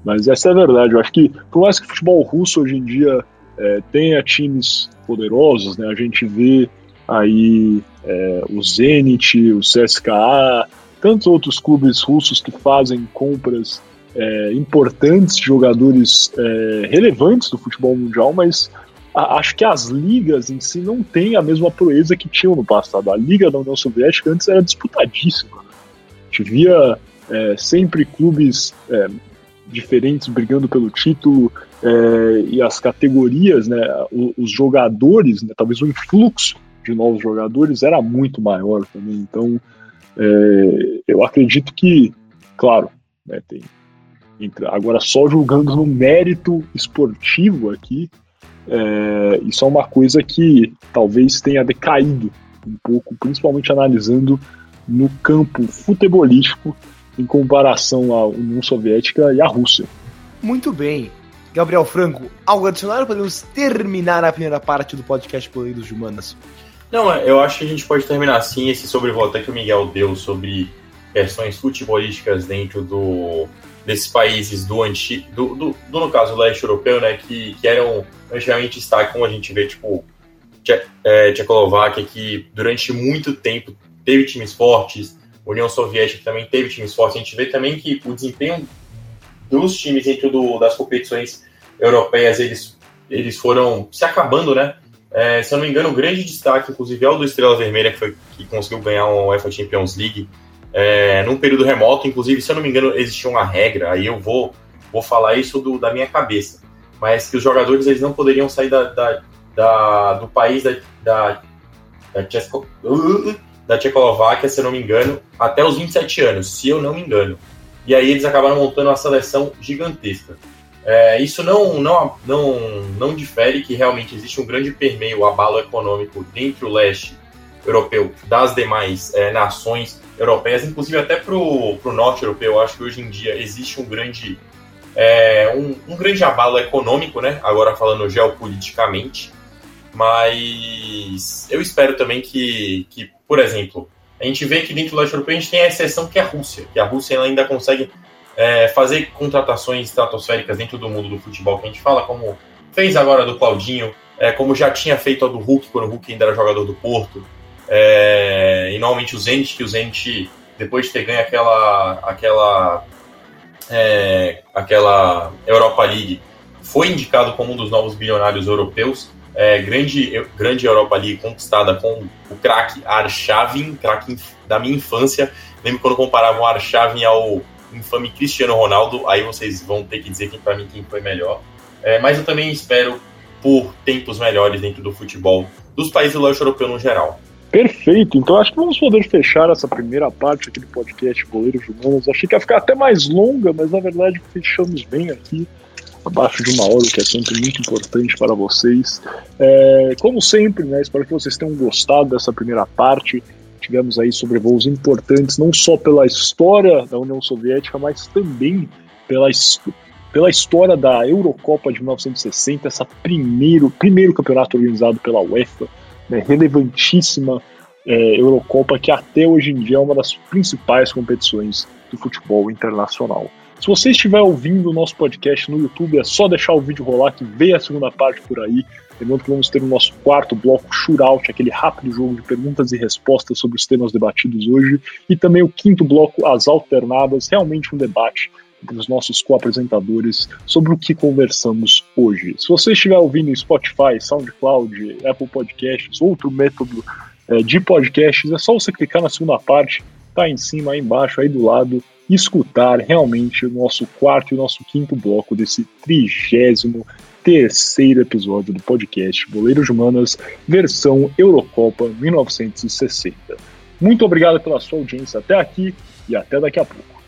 Mas essa é a verdade. Eu acho que, por mais que o futebol russo hoje em dia é, tenha times poderosos, né, a gente vê aí é, o Zenit, o CSKA, tantos outros clubes russos que fazem compras é, importantes, jogadores é, relevantes do futebol mundial, mas a, acho que as ligas em si não têm a mesma proeza que tinham no passado. A liga da União Soviética antes era disputadíssima. A via é, sempre clubes é, diferentes brigando pelo título é, e as categorias, né, os, os jogadores, né, talvez o influxo de novos jogadores era muito maior também. Então É, eu acredito que, claro, né, tem, agora só julgando no mérito esportivo aqui, é, isso é uma coisa que talvez tenha decaído um pouco, principalmente analisando no campo futebolístico em comparação à União Soviética e à Rússia. Muito bem. Gabriel Franco, algo adicional podemos terminar a primeira parte do podcast Boleiros de Humanas? Não, é, eu acho que a gente pode terminar assim esse sobrevolta que o Miguel deu sobre questões futebolísticas dentro do, desses países do antigo, do, do, do, no caso, leste europeu, né, que, que eram antigamente destaque, como a gente vê, tipo, Tche, é, Tchecoslováquia, que durante muito tempo teve times fortes, União Soviética também teve times fortes, a gente vê também que o desempenho dos times dentro do, das competições europeias, eles, eles foram se acabando, né, é, se eu não me engano, um grande destaque, inclusive, é o do Estrela Vermelha, que, foi, que conseguiu ganhar uma UEFA Champions League é, num período remoto. Inclusive, se eu não me engano, existia uma regra, aí eu vou, vou falar isso do, da minha cabeça, mas que os jogadores eles não poderiam sair da, da, da do país da, da, da, Tchesco, da Tchecoslováquia, se eu não me engano, até os 27 anos, se eu não me engano. E aí eles acabaram montando uma seleção gigantesca. É, isso não, não, não, não difere que realmente existe um grande permeio, abalo econômico dentro do leste europeu das demais é, nações europeias, inclusive até para o norte europeu. Eu acho que hoje em dia existe um grande, é, um, um, grande abalo econômico, né? agora falando geopoliticamente, mas eu espero também que, que, por exemplo, a gente vê que dentro do leste europeu a gente tem a exceção que é a Rússia, que a Rússia ainda consegue é, fazer contratações estratosféricas dentro do mundo do futebol, que a gente fala, como fez agora do Claudinho, é, como já tinha feito a do Hulk, quando o Hulk ainda era jogador do Porto, é, e normalmente o Zenit, que o Zenit, depois de ter ganho aquela, aquela, é, aquela Europa League, foi indicado como um dos novos bilionários europeus, é, grande, grande Europa League conquistada com o craque Arshavin, craque da minha infância. Lembro quando comparavam Arshavin ao infame Cristiano Ronaldo, aí vocês vão ter que dizer quem para mim quem foi melhor. É, mas eu também espero por tempos melhores dentro do futebol dos países do leste europeu no geral. Perfeito, então acho que vamos poder fechar essa primeira parte aqui do podcast Goleiros Humanos. Achei que ia ficar até mais longa, mas na verdade fechamos bem aqui, abaixo de uma hora, o que é sempre muito importante para vocês. É, como sempre, né, espero que vocês tenham gostado dessa primeira parte tivemos aí sobrevoos importantes, não só pela história da União Soviética, mas também pela, pela história da Eurocopa de 1960, essa primeiro, primeiro campeonato organizado pela UEFA, né, relevantíssima é, Eurocopa, que até hoje em dia é uma das principais competições do futebol internacional. Se você estiver ouvindo o nosso podcast no YouTube, é só deixar o vídeo rolar que vem a segunda parte por aí. Lembrando que vamos ter o nosso quarto bloco shootout, aquele rápido jogo de perguntas e respostas sobre os temas debatidos hoje, e também o quinto bloco, as alternadas, realmente um debate entre os nossos co-apresentadores sobre o que conversamos hoje. Se você estiver ouvindo em Spotify, SoundCloud, Apple Podcasts, outro método é, de podcasts, é só você clicar na segunda parte, tá em cima, aí embaixo, aí do lado, escutar realmente o nosso quarto e o nosso quinto bloco desse trigésimo terceiro episódio do podcast Boleiros Humanas, versão Eurocopa 1960. Muito obrigado pela sua audiência até aqui e até daqui a pouco.